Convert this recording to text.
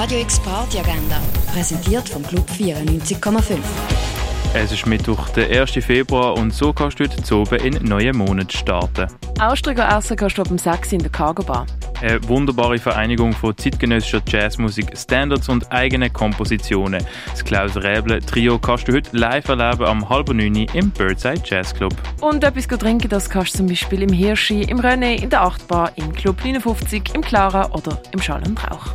Radio X Party Agenda, präsentiert vom Club 94,5. Es ist Mittwoch, der 1. Februar und so kannst du heute zu oben in einen neuen Monat starten. Austriger essen kannst du ab dem 6 in der Cargo Bar. Eine wunderbare Vereinigung von zeitgenössischer Jazzmusik, Standards und eigenen Kompositionen. Das Klaus Räble Trio kannst du heute live erleben am halben neun im Birdside Jazz Club. Und etwas trinken, das kannst du zum Beispiel im Hirschi, im René, in der Achtbar, im Club 59, im Clara oder im Schall und Rauch.